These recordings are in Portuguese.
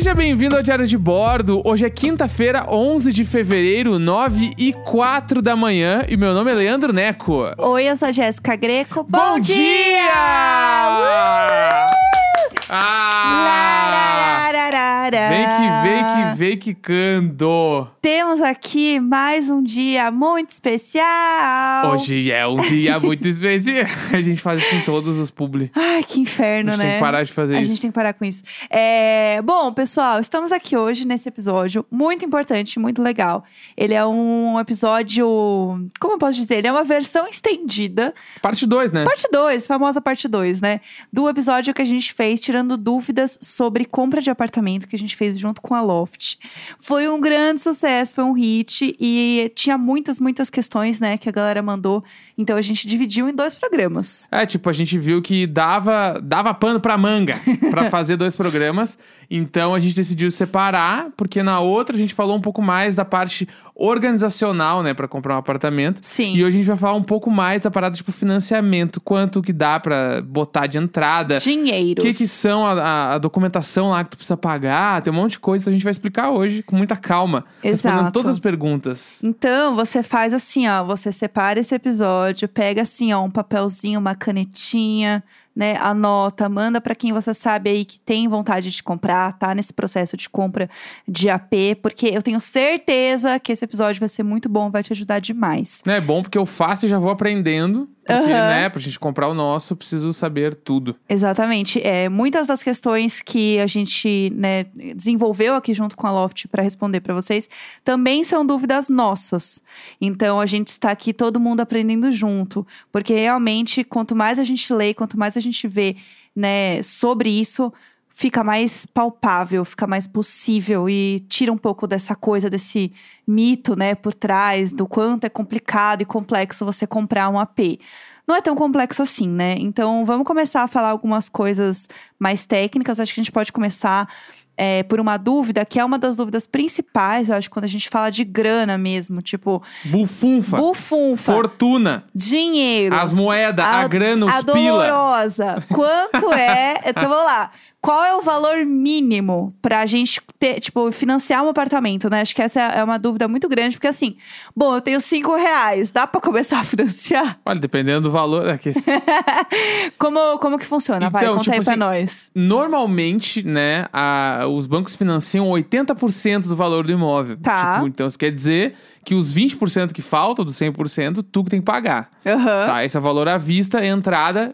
seja bem-vindo ao Diário de Bordo. Hoje é quinta-feira, 11 de fevereiro, 9 e 4 da manhã. E meu nome é Leandro Neco. Oi, eu sou a Jéssica Greco. Bom, Bom dia! Ah! Lararararara. Vem que vem que vem quicando. Temos aqui mais um dia muito especial. Hoje é um dia muito especial. A gente faz isso em todos os publi. Ai, que A inferno, gente né? tem que parar de fazer A isso. gente tem que parar com isso. É, Bom, pessoal, estamos aqui hoje nesse episódio muito importante, muito legal. Ele é um episódio. Como eu posso dizer? Ele é uma versão estendida. Parte 2, né? Parte 2, famosa parte 2, né? Do episódio que a gente fez tirando dúvidas sobre compra de apartamento que a gente fez junto com a Loft. Foi um grande sucesso, foi um hit e tinha muitas, muitas questões, né, que a galera mandou. Então a gente dividiu em dois programas. É, tipo, a gente viu que dava, dava pano pra manga pra fazer dois programas. Então a gente decidiu separar, porque na outra a gente falou um pouco mais da parte organizacional, né, pra comprar um apartamento. Sim. E hoje a gente vai falar um pouco mais da parada, tipo, financiamento, quanto que dá pra botar de entrada. O Dinheiros. que, que são a, a- a documentação lá que tu precisa pagar? Tem um monte de coisa que a gente vai explicar hoje com muita calma. Respondendo Exato. todas as perguntas. Então, você faz assim, ó, você separa esse episódio, pega assim, ó, um papelzinho, uma canetinha, né, anota, manda pra quem você sabe aí que tem vontade de comprar, tá nesse processo de compra de AP, porque eu tenho certeza que esse episódio vai ser muito bom, vai te ajudar demais. É bom porque eu faço e já vou aprendendo. Porque, Aham. né, pra gente comprar o nosso, eu preciso saber tudo. Exatamente. É, muitas das questões que a gente né, desenvolveu aqui junto com a Loft para responder para vocês também são dúvidas nossas. Então a gente está aqui todo mundo aprendendo junto, porque realmente quanto mais a gente lê, quanto mais a gente vê né, sobre isso, fica mais palpável, fica mais possível e tira um pouco dessa coisa desse mito, né, por trás do quanto é complicado e complexo você comprar um AP não é tão complexo assim, né? Então vamos começar a falar algumas coisas mais técnicas. Acho que a gente pode começar é, por uma dúvida, que é uma das dúvidas principais, eu acho, quando a gente fala de grana mesmo. Tipo, Bufunfa. bufunfa, Fortuna. dinheiro. As moedas, a grana, os a pila. dolorosa. Quanto é? Então vamos lá. Qual é o valor mínimo pra gente ter, tipo, financiar um apartamento, né? Acho que essa é uma dúvida muito grande, porque assim, bom, eu tenho cinco reais, dá pra começar a financiar? Olha, dependendo do valor. É que, Como, como que funciona? Vai, Então, conta tipo aí pra assim, nós. normalmente, né, a- os bancos financiam 80% do valor do imóvel. Tá. Tipo, então, isso quer dizer que os 20% que faltam, dos 100%, tu que tem que pagar. Aham. Tá? Esse é o valor à vista, entrada,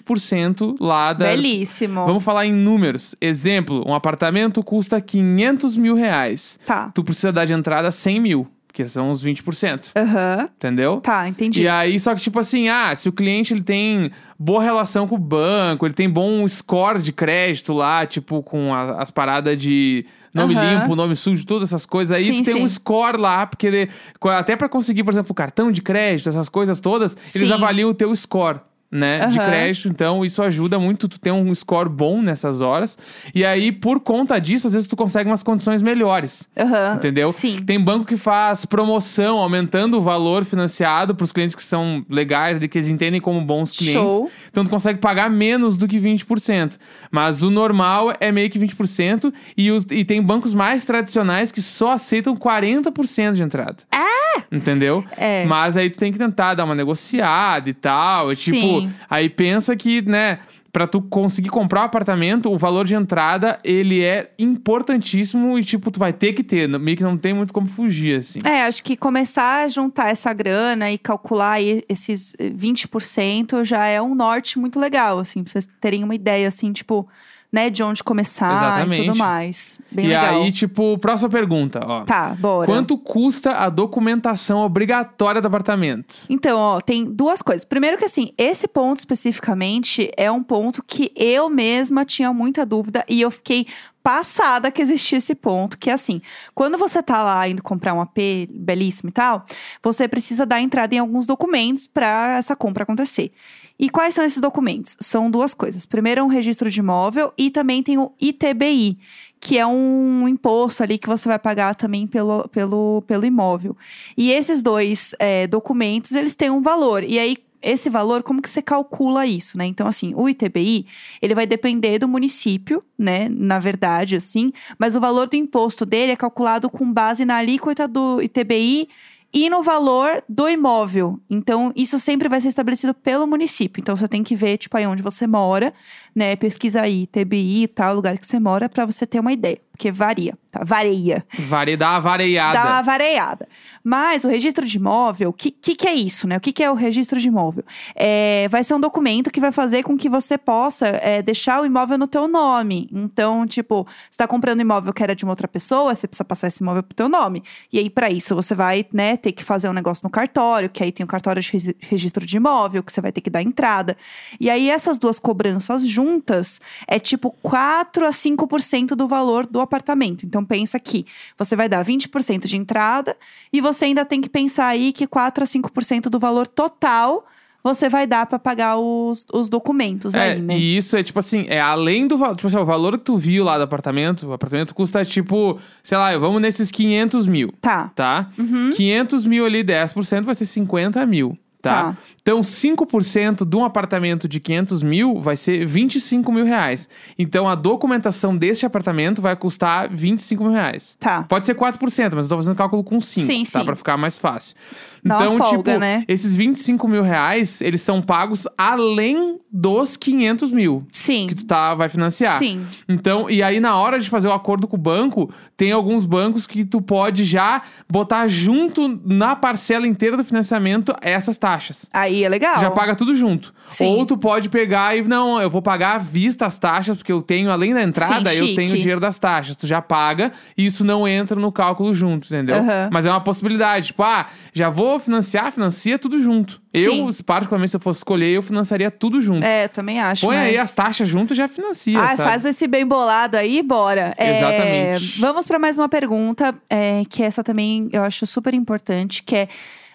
20% lá da. Belíssimo. Vamos falar em números. Exemplo, um apartamento custa 500 mil reais. Tá. Tu precisa dar de entrada 100 mil, que são os 20%. Aham. Entendeu? Tá, entendi. E aí, só que tipo assim, ah, se o cliente ele tem boa relação com o banco, ele tem bom score de crédito lá, tipo com a- as paradas de nome Aham. limpo, nome sujo, todas essas coisas aí, Sim, tem um sim. score lá, porque ele, até pra conseguir, por exemplo, cartão de crédito, essas coisas todas, eles Sim. avaliam o teu score. Né, de Aham. crédito, então isso ajuda muito tu ter um score bom nessas horas. E aí, por conta disso, às vezes tu consegue umas condições melhores. Aham. Entendeu? Sim. Tem banco que faz promoção, aumentando o valor financiado para os clientes que são legais, que eles entendem como bons clientes. Show. Então tu consegue pagar menos do que 20%. Mas o normal é meio que 20%. E, os, e tem bancos mais tradicionais que só aceitam 40% de entrada. Ah! Entendeu? É. Mas aí tu tem que tentar dar uma negociada e tal. E, tipo, Sim. Aí pensa que, né? Pra tu conseguir comprar um apartamento, o valor de entrada, ele é importantíssimo e, tipo, tu vai ter que ter. Meio que não tem muito como fugir, assim. É, acho que começar a juntar essa grana e calcular esses eh, 20% já é um norte muito legal, assim, pra vocês terem uma ideia, assim, tipo, né, de onde começar e Exatamente. tudo mais. Bem e legal. aí, tipo, próxima pergunta, ó. Tá, bora. Quanto custa a documentação obrigatória do apartamento? Então, ó, tem duas coisas. Primeiro que assim, esse ponto especificamente é um ponto que eu mesma tinha muita dúvida e eu fiquei passada que existia esse ponto, que é assim, quando você tá lá indo comprar um AP belíssimo e tal, você precisa dar entrada em alguns documentos para essa compra acontecer. E quais são esses documentos? São duas coisas. Primeiro um registro de imóvel e também tem o ITBI, que é um imposto ali que você vai pagar também pelo, pelo, pelo imóvel. E esses dois é, documentos, eles têm um valor. E aí, esse valor, como que você calcula isso, né? Então, assim, o ITBI, ele vai depender do município, né? Na verdade, assim, mas o valor do imposto dele é calculado com base na alíquota do ITBI e no valor do imóvel. Então, isso sempre vai ser estabelecido pelo município. Então, você tem que ver, tipo, aí onde você mora, né? Pesquisa aí, ITBI e tal, lugar que você mora, para você ter uma ideia. Porque varia, tá? Varia. Varia, dá uma vareada. Dá uma variada. Mas o registro de imóvel, o que, que, que é isso, né? O que, que é o registro de imóvel? É, vai ser um documento que vai fazer com que você possa é, deixar o imóvel no teu nome. Então, tipo, você tá comprando um imóvel que era de uma outra pessoa, você precisa passar esse imóvel pro teu nome. E aí, para isso, você vai, né, ter que fazer um negócio no cartório, que aí tem o cartório de regi- registro de imóvel, que você vai ter que dar entrada. E aí, essas duas cobranças juntas é tipo 4 a 5% do valor do apartamento. Então, pensa que você vai dar 20% de entrada e você ainda tem que pensar aí que 4 a 5% do valor total você vai dar pra pagar os, os documentos É, aí, né? e isso é tipo assim, é além do valor. Tipo assim, o valor que tu viu lá do apartamento, o apartamento custa tipo, sei lá, vamos nesses 500 mil, Tá. tá? 500 mil ali, 10% vai ser 50 mil, tá? Tá. Então, 5% de um apartamento de 500 mil vai ser 25 mil reais. Então, a documentação deste apartamento vai custar 25 mil reais. Tá. Pode ser 4%, mas eu tô fazendo cálculo com 5, Sim, tá? sim. Pra ficar mais fácil. Dá então, folga, tipo, né? esses 25 mil reais, eles são pagos além dos 500 mil Sim. que tu tá, vai financiar. Sim. Então, e aí na hora de fazer o acordo com o banco, tem alguns bancos que tu pode já botar junto na parcela inteira do financiamento essas taxas. Aí é legal. Tu já paga tudo junto. Sim. Ou tu pode pegar e, não, eu vou pagar à vista as taxas, porque eu tenho, além da entrada, Sim, eu tenho o dinheiro das taxas. Tu já paga e isso não entra no cálculo junto, entendeu? Aham. Mas é uma possibilidade. Tipo, ah, já vou financiar, financia tudo junto. Eu, particularmente, se eu fosse escolher, eu financiaria tudo junto. É, também acho. Põe aí mas- as taxas junto e já financia, Ah, sabe? faz esse bem bolado aí, bora. É, Exatamente. vamos para mais uma pergunta, é, que essa também eu acho super importante, que é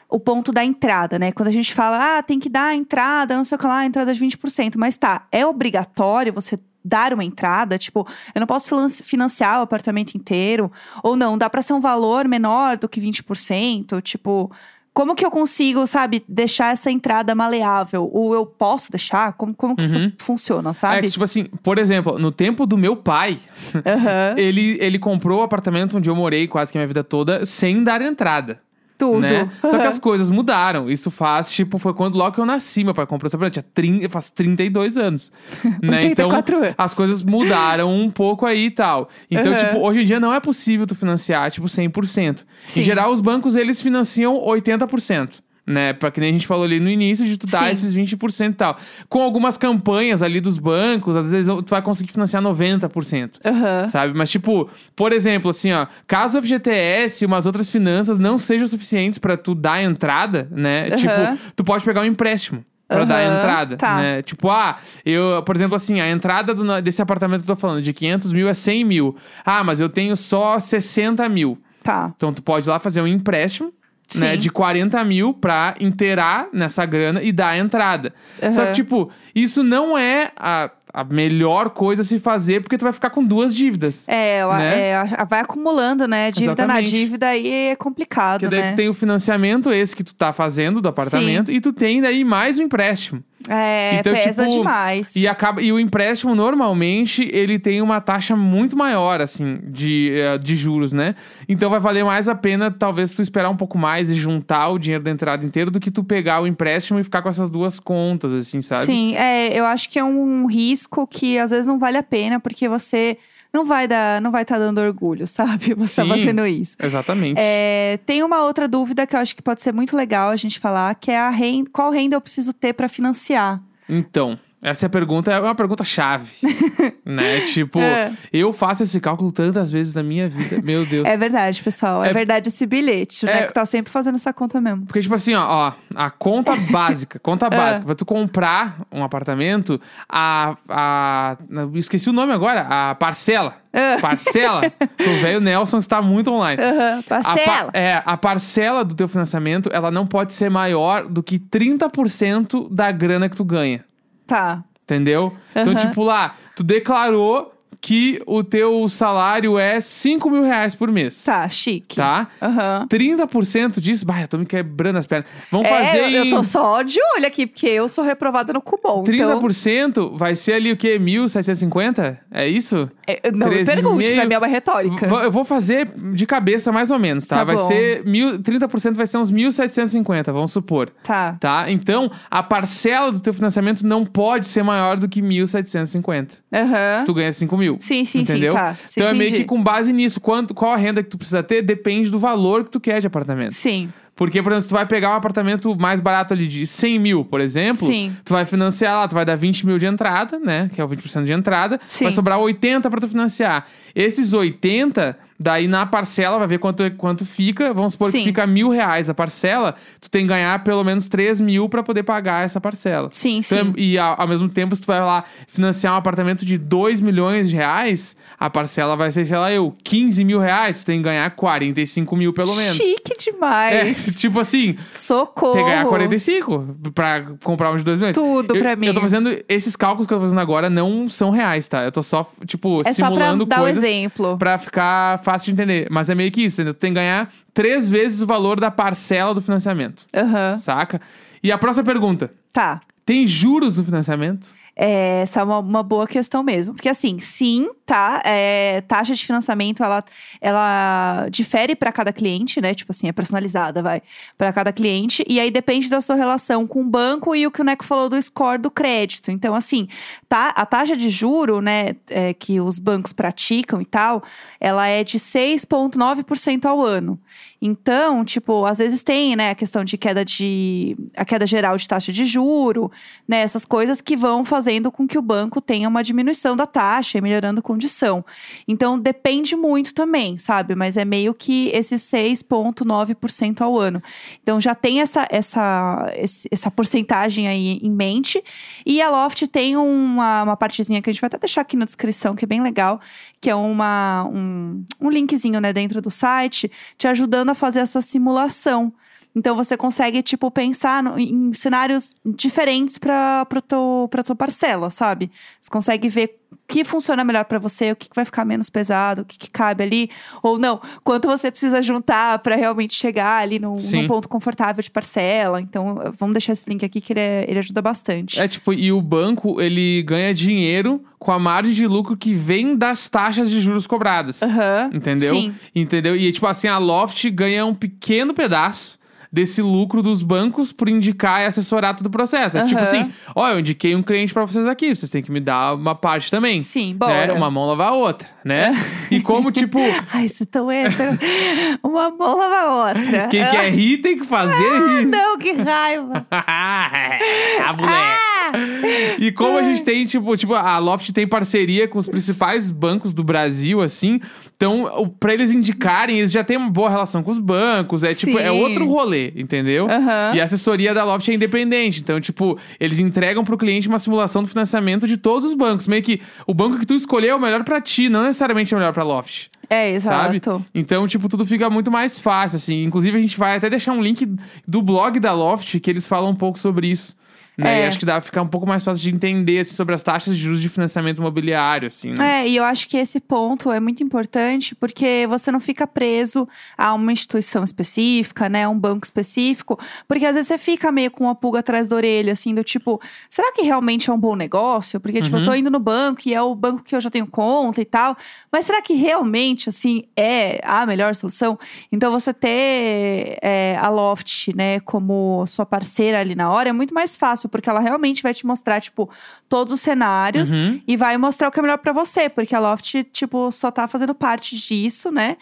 o ponto da entrada, né? Quando a gente fala, ah, tem que dar a entrada, não sei o que lá, a entrada de 20%. Mas tá, é obrigatório você dar uma entrada? Tipo, eu não posso finan- financiar o apartamento inteiro? Ou não, dá pra ser um valor menor do que 20%? Tipo... Como que eu consigo, sabe, deixar essa entrada maleável? Ou eu posso deixar? Como, como que Uhum. isso funciona, É sabe? que, tipo assim, por exemplo, no tempo do meu pai, Aham. ele, ele comprou o apartamento onde eu morei quase que a minha vida toda sem dar entrada. Tudo. Né? Só que as coisas mudaram. Isso faz, tipo, foi quando logo que eu nasci, meu pai comprou esse apartamento. Tinha 30, faz 32 anos. né? Então, 84 anos. as coisas mudaram um pouco aí e tal. Então, Aham. tipo, hoje em dia não é possível tu financiar, tipo, 100%. Sim. Em geral, os bancos, eles financiam 80%. Né, pra que nem a gente falou ali no início, de tu dar Sim. esses 20% e tal. Com algumas campanhas ali dos bancos, às vezes tu vai conseguir financiar 90%. Aham. Sabe? Mas, tipo, por exemplo, assim, ó, caso o FGTS e umas outras finanças não sejam suficientes pra tu dar a entrada, né? Aham. Tipo, tu pode pegar um empréstimo. Pra dar a entrada, tá. né? Tipo, ah, eu, por exemplo, assim, a entrada do- desse apartamento que eu tô falando, de 500 mil é 100 mil. Ah, mas eu tenho só 60 mil. Tá. Então, tu pode ir lá fazer um empréstimo, né, Sim. de 40 mil pra inteirar nessa grana e dar a entrada. Só Aham. que, tipo, isso não é a, a melhor coisa a se fazer, porque tu vai ficar com duas dívidas. É, Né? é, vai acumulando, né? Dívida na Exatamente. dívida aí é complicado, Porque daí né? tu tem o financiamento, esse que tu tá fazendo do apartamento, e tu tem daí mais o empréstimo. É, Então, pesa tipo, demais. E, acaba, e o empréstimo, normalmente, ele tem uma taxa muito maior, assim, de, eh, de juros, né? Então vai valer mais a pena, talvez, tu esperar um pouco mais e juntar o dinheiro da entrada inteiro do que tu pegar o empréstimo e ficar com essas duas contas, assim, sabe? Sim, é, eu acho que é um risco que às vezes não vale a pena, porque você não vai dar, não vai estar dando orgulho, sabe? Você tá fazendo isso. Exatamente. É, tem uma outra dúvida que eu acho que pode ser muito legal a gente falar, que é a renda, qual renda eu preciso ter para financiar? Então, essa é a pergunta, é uma pergunta chave, né? Tipo, É. eu faço esse cálculo tantas vezes na minha vida, meu Deus. É verdade, pessoal. É, É- verdade esse bilhete, né? É- Que tá sempre fazendo essa conta mesmo. Porque, tipo assim, ó, ó, a conta básica, conta É. básica, pra tu comprar um apartamento, a, a. Esqueci o nome agora, a parcela. É. Parcela. o velho Nelson está muito online. Aham, A Parcela. é, a parcela do teu financiamento, ela não pode ser maior do que 30% da grana que tu ganha. Tá. Entendeu? Então, Aham. tipo lá, tu declarou que o teu salário é 5 mil reais por mês. Tá, chique. Tá? Aham. 30% disso. Bah, eu tô me quebrando as pernas. Vamos fazer. É, eu, eu em- tô só de olho aqui, porque eu sou reprovada no Cubom. Então, 30% vai ser ali o quê? 1.750? É isso? é, não me 13 pergunte, meio- pra mim é uma retórica. Eu vou fazer de cabeça mais ou menos, tá? Tá vai bom. ser mil, 30% vai ser uns 1.750, vamos supor. Tá. Tá? Então, a parcela do teu financiamento não pode ser maior do que 1.750. Aham. Se tu ganha 5 mil. Sim, sim, sim, entendeu? tá. Sim, então é meio entendi. que com base nisso. Quanto, qual a renda que tu precisa ter depende do valor que tu quer de apartamento. Sim. Porque, por exemplo, se tu vai pegar um apartamento mais barato ali de 100 mil, por exemplo, Sim. tu vai financiar lá, tu vai dar 20 mil de entrada, né? Que é o 20% de entrada. Sim. Vai sobrar 80 pra tu financiar. Esses 80, daí na parcela, vai ver quanto, quanto fica. Vamos supor Sim. que fica mil reais a parcela, tu tem que ganhar pelo menos 3 mil pra poder pagar essa parcela. Sim, Então, sim. e ao, ao mesmo tempo, se tu vai lá financiar um apartamento de 2 milhões de reais, a parcela vai ser, sei lá, eu, 15 mil reais, tu tem que ganhar 45 mil pelo menos. Chique É, demais. tipo assim, Socorro. tem que ganhar 45 pra comprar um de 2 milhões. Tudo eu, pra mim. Eu tô fazendo. Esses cálculos que eu tô fazendo agora não são reais, tá? Eu tô só, tipo, É só pra simulando dar coisas exemplo. pra ficar fácil de entender. Mas é meio que isso, entendeu? Tu tem que ganhar três vezes o valor da parcela do financiamento, Aham. saca? E a próxima pergunta: Tá. tem juros no financiamento? É, essa é uma, uma boa questão mesmo. Porque, assim, sim, tá? é, taxa de financiamento, ela, ela difere para cada cliente, né? Tipo assim, é personalizada, vai. para cada cliente. E aí depende da sua relação com o banco e o que o Neco falou do score do crédito. Então, assim, tá, a taxa de juro, né, é, que os bancos praticam e tal, ela é de 6,9% ao ano. Então, tipo, às vezes tem, né, a questão de queda de. a queda geral de taxa de juro, né? Essas coisas que vão fazendo com que o banco tenha uma diminuição da taxa e melhorando a condição. Então, depende muito também, sabe? Mas é meio que esse 6,9% ao ano. Então, já tem essa, essa, essa porcentagem aí em mente. E a Loft tem uma, uma partezinha que a gente vai até deixar aqui na descrição, que é bem legal, que é uma, um, um linkzinho, né, dentro do site, te ajudando a fazer essa simulação. Então você consegue, tipo, pensar no- em cenários diferentes para pra tua parcela, sabe? Você consegue ver o que funciona melhor para você, o que que vai ficar menos pesado, o que, que cabe ali, ou não, quanto você precisa juntar para realmente chegar ali num, num ponto confortável de parcela. Então, vamos deixar esse link aqui que ele, é- ele ajuda bastante. É tipo, e o banco, ele ganha dinheiro com a margem de lucro que vem das taxas de juros cobradas. Aham. Entendeu? Sim. Entendeu? E tipo assim, a Loft ganha um pequeno pedaço desse lucro dos bancos por indicar e assessorar todo o processo. É tipo assim, ó, eu indiquei um cliente pra vocês aqui, vocês têm que me dar uma parte também. Sim, Né? bora. Uma mão lavar a outra, né? e como, tipo, Ai, você tão hétero. Uma mão lava a outra. quem quer rir tem que fazer Ah, rir. não, que raiva. a mulher. Ah! E como a gente tem, tipo, tipo, a Loft tem parceria com os principais bancos do Brasil, assim. Então, pra eles indicarem, eles já têm uma boa relação com os bancos. É tipo, é Sim. outro rolê, entendeu? Aham. E a assessoria da Loft é independente. Então, tipo, eles entregam pro cliente uma simulação do financiamento de todos os bancos. Meio que o banco que tu escolheu é o melhor pra ti, não necessariamente é o melhor pra Loft. É, Sabe? exato. Então, tipo, tudo fica muito mais fácil, assim. Inclusive, a gente vai até deixar um link do blog da Loft, que eles falam um pouco sobre isso. Né? É. E acho que dá pra ficar um pouco mais fácil de entender assim, sobre as taxas de juros de financiamento imobiliário, assim, né? É, e eu acho que esse ponto é muito importante porque você não fica preso a uma instituição específica, né, a um banco específico, porque às vezes você fica meio com uma pulga atrás da orelha, assim, do tipo, será que realmente é um bom negócio? Porque, tipo, eu Uhum. tô indo no banco e é o banco que eu já tenho conta e tal, mas será que realmente, assim, é a melhor solução? Então, você ter é, a Loft, né, como sua parceira ali na hora é muito mais fácil, porque ela realmente vai te mostrar, tipo, todos os cenários Uhum. e vai mostrar o que é melhor pra você, porque a Loft, tipo, só tá fazendo parte disso, né?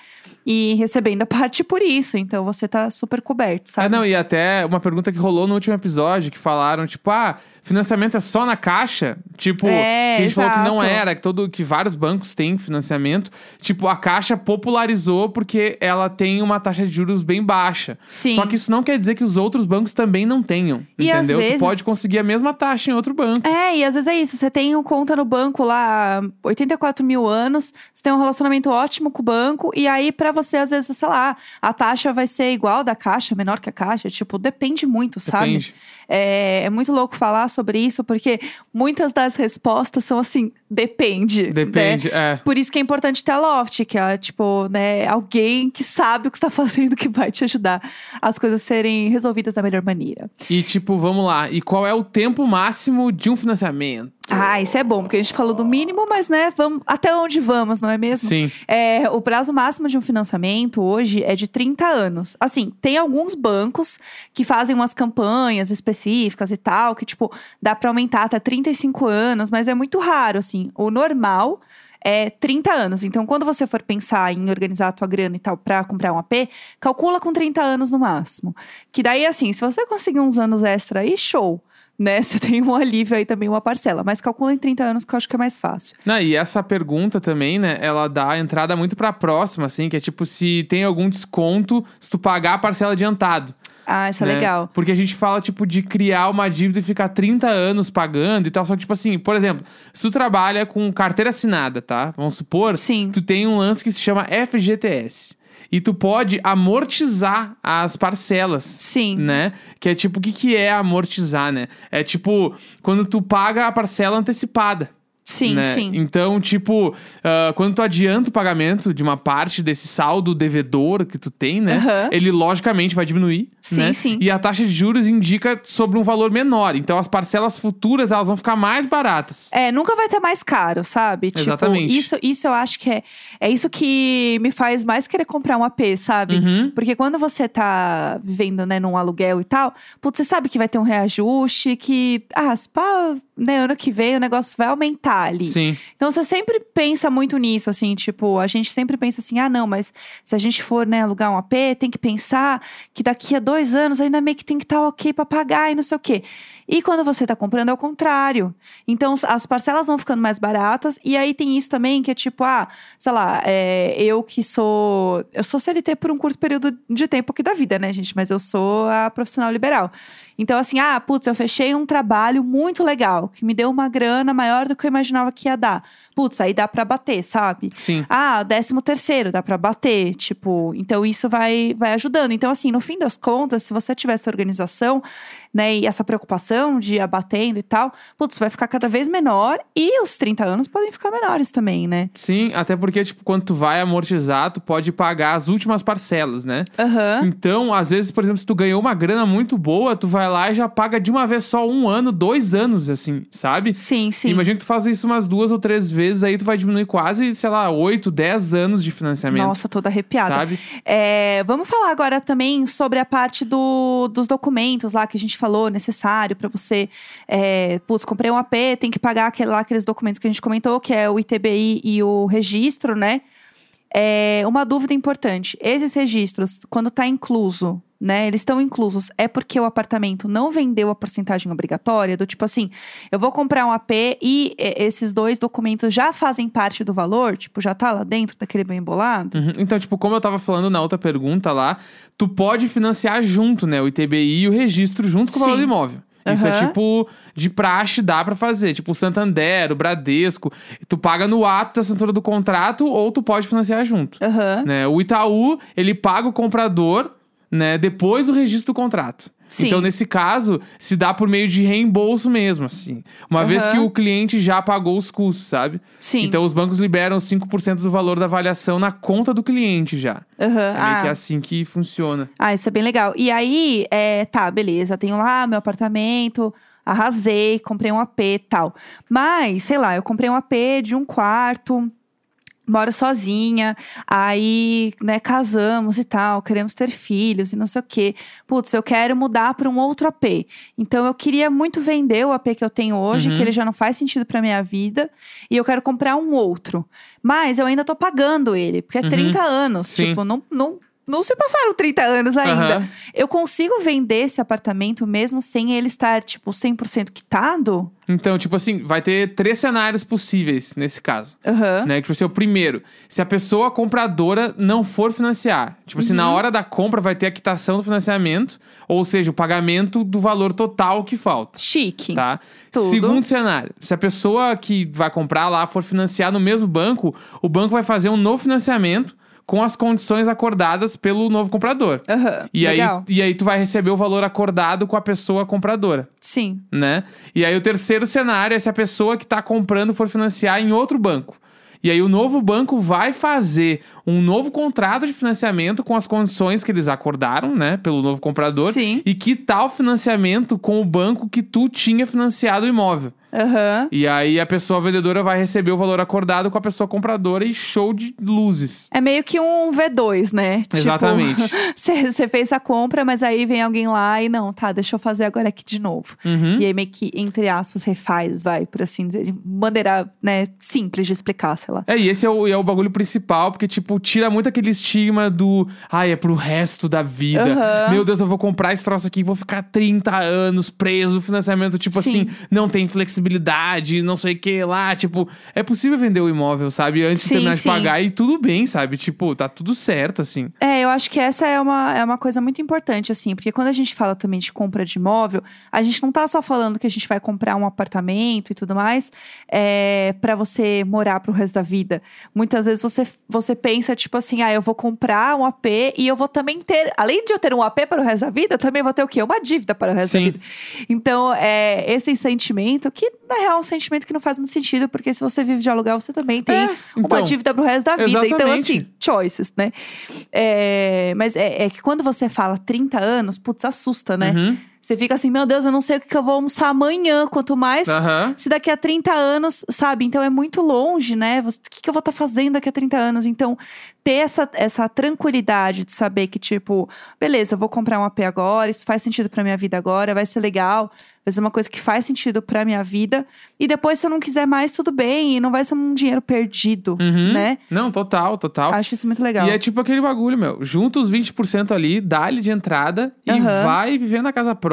E recebendo a parte por isso. Então você tá super coberto, sabe? Ah, não, e até uma pergunta que rolou no último episódio, que falaram, tipo, ah, financiamento é só na caixa? Tipo, É, que a gente falou que não exato. era, que, todo, que vários bancos têm financiamento. Tipo, a caixa popularizou porque ela tem uma taxa de juros bem baixa. Sim. Só que isso não quer dizer que os outros bancos também não tenham. E às entendeu? tu vezes- pode conseguir a mesma taxa em outro banco. É, e às vezes é isso. Você tem uma conta no banco lá, 84 mil anos, você tem um relacionamento ótimo com o banco, e aí pra você, às vezes, sei lá, a taxa vai ser igual da caixa, menor que a caixa. Tipo, depende muito, sabe? Depende. É, é muito louco falar sobre isso, porque muitas das respostas são assim, depende. né? Depende, é. Por isso que é importante ter a Loft, que é, tipo, né, alguém que sabe o que está fazendo, que vai te ajudar as coisas serem resolvidas da melhor maneira. E tipo, vamos lá. E qual é o tempo máximo de um financiamento? Ah, isso é bom, porque a gente falou do mínimo, mas, né, vamos até onde vamos, não é mesmo? Sim. É, o prazo máximo de um financiamento hoje é de 30 anos. Assim, tem alguns bancos que fazem umas campanhas específicas e tal, que, tipo, dá pra aumentar até 35 anos, mas é muito raro, assim. O normal é 30 anos. Então, quando você for pensar em organizar a tua grana e tal pra comprar um AP, calcula com 30 anos no máximo. Que daí, assim, se você conseguir uns anos extra aí, show. Né? Você tem um alívio aí também, uma parcela. Mas calcula em 30 anos que eu acho que é mais fácil. Não, e essa pergunta também, né? Ela dá entrada muito pra próxima, assim, que é tipo se tem algum desconto se tu pagar a parcela adiantado. Ah, isso é né? legal. Porque a gente fala, tipo, de criar uma dívida e ficar 30 anos pagando e tal. Só que, tipo assim, por exemplo, se tu trabalha com carteira assinada, tá? Vamos supor, Sim. tu tem um lance que se chama FGTS. E tu pode amortizar as parcelas. Sim. Né? Que é tipo, o que, que é amortizar, né? É tipo, quando tu paga a parcela antecipada. Sim, né? sim. Então, tipo, ah, quando tu adianta o pagamento de uma parte desse saldo devedor que tu tem, né? Aham. Ele logicamente vai diminuir. Sim, né? sim. E a taxa de juros indica sobre um valor menor. Então, as parcelas futuras elas vão ficar mais baratas. É, nunca vai ter mais caro, sabe? Exatamente. Tipo, isso, isso eu acho que é, é isso que me faz mais querer comprar um AP, sabe? Uhum. Porque quando você tá vivendo, né, num aluguel e tal, putz, você sabe que vai ter um reajuste, que, ah, se pá, né, ano que vem o negócio vai aumentar ali. Sim. Então você sempre pensa muito nisso, assim, tipo, a gente sempre pensa assim, ah, não, mas se a gente for, né, alugar um AP, tem que pensar que daqui a dois anos ainda meio que tem que estar ok pra pagar e não sei o quê. E quando você tá comprando é o contrário. Então as parcelas vão ficando mais baratas e aí tem isso também que é tipo, ah, sei lá, é, eu que sou. Eu sou CLT por um curto período de tempo aqui da vida, né, gente? Mas eu sou a profissional liberal. Então, assim, ah, putz, eu fechei um trabalho muito legal, que me deu uma grana maior do que eu imaginava que ia dar. Putz, aí dá pra bater, sabe? Sim. Ah, décimo terceiro, dá pra bater, tipo, então isso vai, vai ajudando. Então, assim, no fim das contas, se você tiver essa organização, né, e essa preocupação de ir abatendo e tal, putz, vai ficar cada vez menor e os 30 anos podem ficar menores também, né? Sim, até porque, tipo, quando tu vai amortizar, tu pode pagar as últimas parcelas, né? Aham. Então, às vezes, por exemplo, se tu ganhou uma grana muito boa, tu vai lá e já paga de uma vez só um ano, dois anos, assim, sabe? Sim, sim. Imagina que tu faça isso umas duas ou três vezes, aí tu vai diminuir quase, sei lá, oito, dez anos de financiamento. Nossa, toda arrepiada. Sabe? É, vamos falar agora também sobre a parte do, dos documentos lá que a gente falou, necessário para você. É, putz, comprei um AP, tem que pagar aquele, lá, aqueles documentos que a gente comentou, que é o ITBI e o registro, né? É, uma dúvida importante: esses registros, quando tá incluso, né? Eles estão inclusos, é porque o apartamento não vendeu a porcentagem obrigatória, do tipo assim, eu vou comprar um AP e é, esses dois documentos já fazem parte do valor, tipo, já tá lá dentro daquele bem bolado? Uhum. Então, tipo, como eu tava falando na outra pergunta lá, tu pode financiar junto, né? O ITBI e o registro junto com o valor do imóvel. Isso é Aham. tipo, de praxe dá pra fazer. Tipo, o Santander, o Bradesco. Tu paga no ato da assinatura do contrato ou tu pode financiar junto. Aham. né? O Itaú, ele paga o comprador, né, depois do registro do contrato. Sim. Então, nesse caso, se dá por meio de reembolso mesmo, assim. Uma vez Aham. que o cliente já pagou os custos, sabe? Sim. Então, os bancos liberam 5% do valor da avaliação na conta do cliente já. Aham. É Ah. que assim que funciona. Ah, isso é bem legal. E aí, é, tá, beleza, tenho lá meu apartamento, arrasei, comprei um AP e tal. Mas, sei lá, eu comprei um AP de um quarto, moro sozinha, aí, né, casamos e tal, queremos ter filhos e não sei o quê. Putz, eu quero mudar para um outro AP. Então, eu queria muito vender o AP que eu tenho hoje, Uhum. que ele já não faz sentido para minha vida, e eu quero comprar um outro. Mas eu ainda tô pagando ele, porque é Uhum. 30 anos. Sim. Tipo, não, não não se passaram 30 anos ainda. Aham. Eu consigo vender esse apartamento mesmo sem ele estar, tipo, 100% quitado? Então, tipo assim, vai ter três cenários possíveis nesse caso. Aham. Né? Que vai ser o primeiro. Se a pessoa compradora não for financiar. Tipo assim, Uhum. na hora da compra vai ter a quitação do financiamento, ou seja, o pagamento do valor total que falta. Chique. Tá? Tudo. Segundo cenário, se a pessoa que vai comprar lá for financiar no mesmo banco, o banco vai fazer um novo financiamento com as condições acordadas pelo novo comprador. Aham. E aí, Legal. e aí tu vai receber o valor acordado com a pessoa compradora, Sim. né? E aí o terceiro cenário é se a pessoa que tá comprando for financiar em outro banco. E aí o novo banco vai fazer um novo contrato de financiamento com as condições que eles acordaram, né, pelo novo comprador, Sim. e quitar o financiamento com o banco que tu tinha financiado o imóvel. Aham. E aí a pessoa vendedora vai receber o valor acordado com a pessoa compradora e show de luzes. É meio que um V2, né? Exatamente. Você você fez a compra, mas aí vem alguém lá e não, tá, deixa eu fazer agora aqui de novo. Uhum. E aí meio que, entre aspas, refaz, vai, por assim dizer, de maneira, né, simples de explicar, sei lá. É, e esse é o, é o bagulho principal, porque, tipo, tira muito aquele estigma do. Ai, é pro resto da vida. Aham. Meu Deus, eu vou comprar esse troço aqui e vou ficar 30 anos preso financiamento. Tipo Sim. assim, não tem flexibilidade, não sei o que lá. Tipo, é possível vender o imóvel, sabe? Antes de Sim, terminar sim. de pagar e tudo bem, sabe? Tipo, tá tudo certo, assim. É, eu acho que essa é uma, é uma coisa muito importante, assim, porque quando a gente fala também de compra de imóvel, a gente não tá só falando que a gente vai comprar um apartamento e tudo mais é, para você morar pro resto da vida. Muitas vezes você, você pensa, tipo assim, ah, eu vou comprar um AP e eu vou também ter, além de eu ter um AP para o resto da vida, eu também vou ter o quê? Uma dívida para o resto Sim. da vida. Então, é, esse sentimento, que na real é um sentimento que não faz muito sentido, porque se você vive de aluguel, você também tem É, uma então, dívida pro resto da vida. Então, exatamente. assim, choices, né? É, mas é, é que quando você fala 30 anos, putz, assusta, né? Uhum. Você fica assim, meu Deus, eu não sei o que, que eu vou almoçar amanhã, quanto mais. Se daqui a 30 anos, sabe? Então é muito longe, né? O que, que eu vou estar fazendo daqui a 30 anos? Então, ter essa, essa tranquilidade de saber que, tipo, beleza, eu vou comprar um AP agora, isso faz sentido pra minha vida agora, vai ser legal, vai ser uma coisa que faz sentido pra minha vida. E depois, se eu não quiser mais, tudo bem, e não vai ser um dinheiro perdido, Uhum. né? Não, total, total. Acho isso muito legal. E é tipo aquele bagulho, meu. Junta os 20% ali, dá-lhe de entrada e vai viver na casa própria.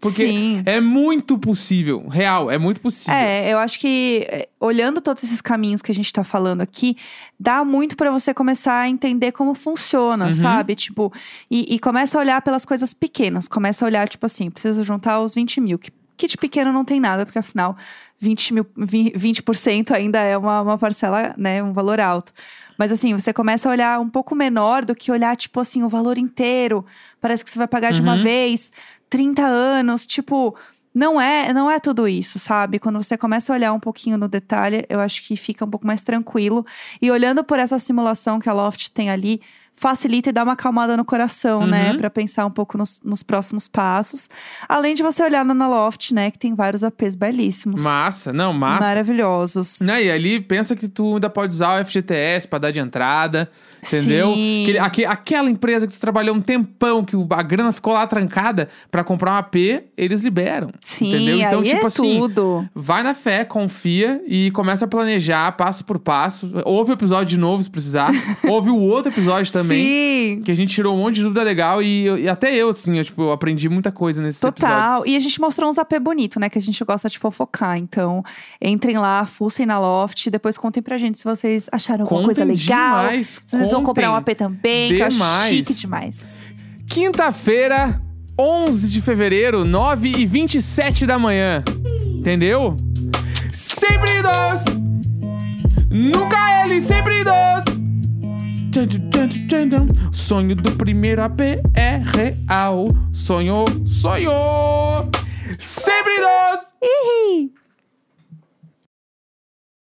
Porque Sim. é muito possível. Real, é muito possível. É, eu acho que é, olhando todos esses caminhos que a gente tá falando aqui, dá muito pra você começar a entender como funciona, Uhum. sabe? Tipo, e, e começa a olhar pelas coisas pequenas. Começa a olhar, tipo assim, preciso juntar os 20 mil. Que, de pequeno não tem nada, porque afinal, 20, mil, vi- 20% ainda é uma, uma parcela, né? Um valor alto. Mas assim, você começa a olhar um pouco menor do que olhar, tipo assim, o valor inteiro. Parece que você vai pagar de uma Uhum. vez, 30 anos, tipo. Não é, não é tudo isso, sabe? Quando você começa a olhar um pouquinho no detalhe, eu acho que fica um pouco mais tranquilo. E olhando por essa simulação que a Loft tem ali, facilita e dá uma acalmada no coração, né? Uhum. Pra pensar um pouco nos, nos próximos passos. Além de você olhar na Loft, né? Que tem vários APs belíssimos. Massa, não, massa. Maravilhosos. Né? E ali pensa que tu ainda pode usar o FGTS pra dar de entrada, entendeu? Sim. Aquele- aque- aquela empresa que tu trabalhou um tempão, que a grana ficou lá trancada pra comprar um AP, eles liberam. Sim, entendeu? Então, aí tipo é assim, tudo. vai na fé, confia e começa a planejar passo por passo. Ouve o episódio de novo se precisar. Ouve o outro episódio também. Sim. Que a gente tirou um monte de dúvida legal e, eu- e até eu, assim, eu, tipo, eu aprendi muita coisa nesse Total. E a gente mostrou uns AP bonito, né? Que a gente gosta de fofocar. Então, entrem lá, fuçem na Loft. e Depois contem pra gente se vocês acharam alguma coisa Contem legal. demais, Se vocês vão comprar um AP também, que eu acho demais. chique demais. Quinta-feira, 11 de fevereiro, 9 e 27 da manhã. Entendeu? Sempre idoso! Nunca ele, sempre idoso! Tchan. Sonho do primeiro AP é real. Sonho, sonho! Sempre! Ih!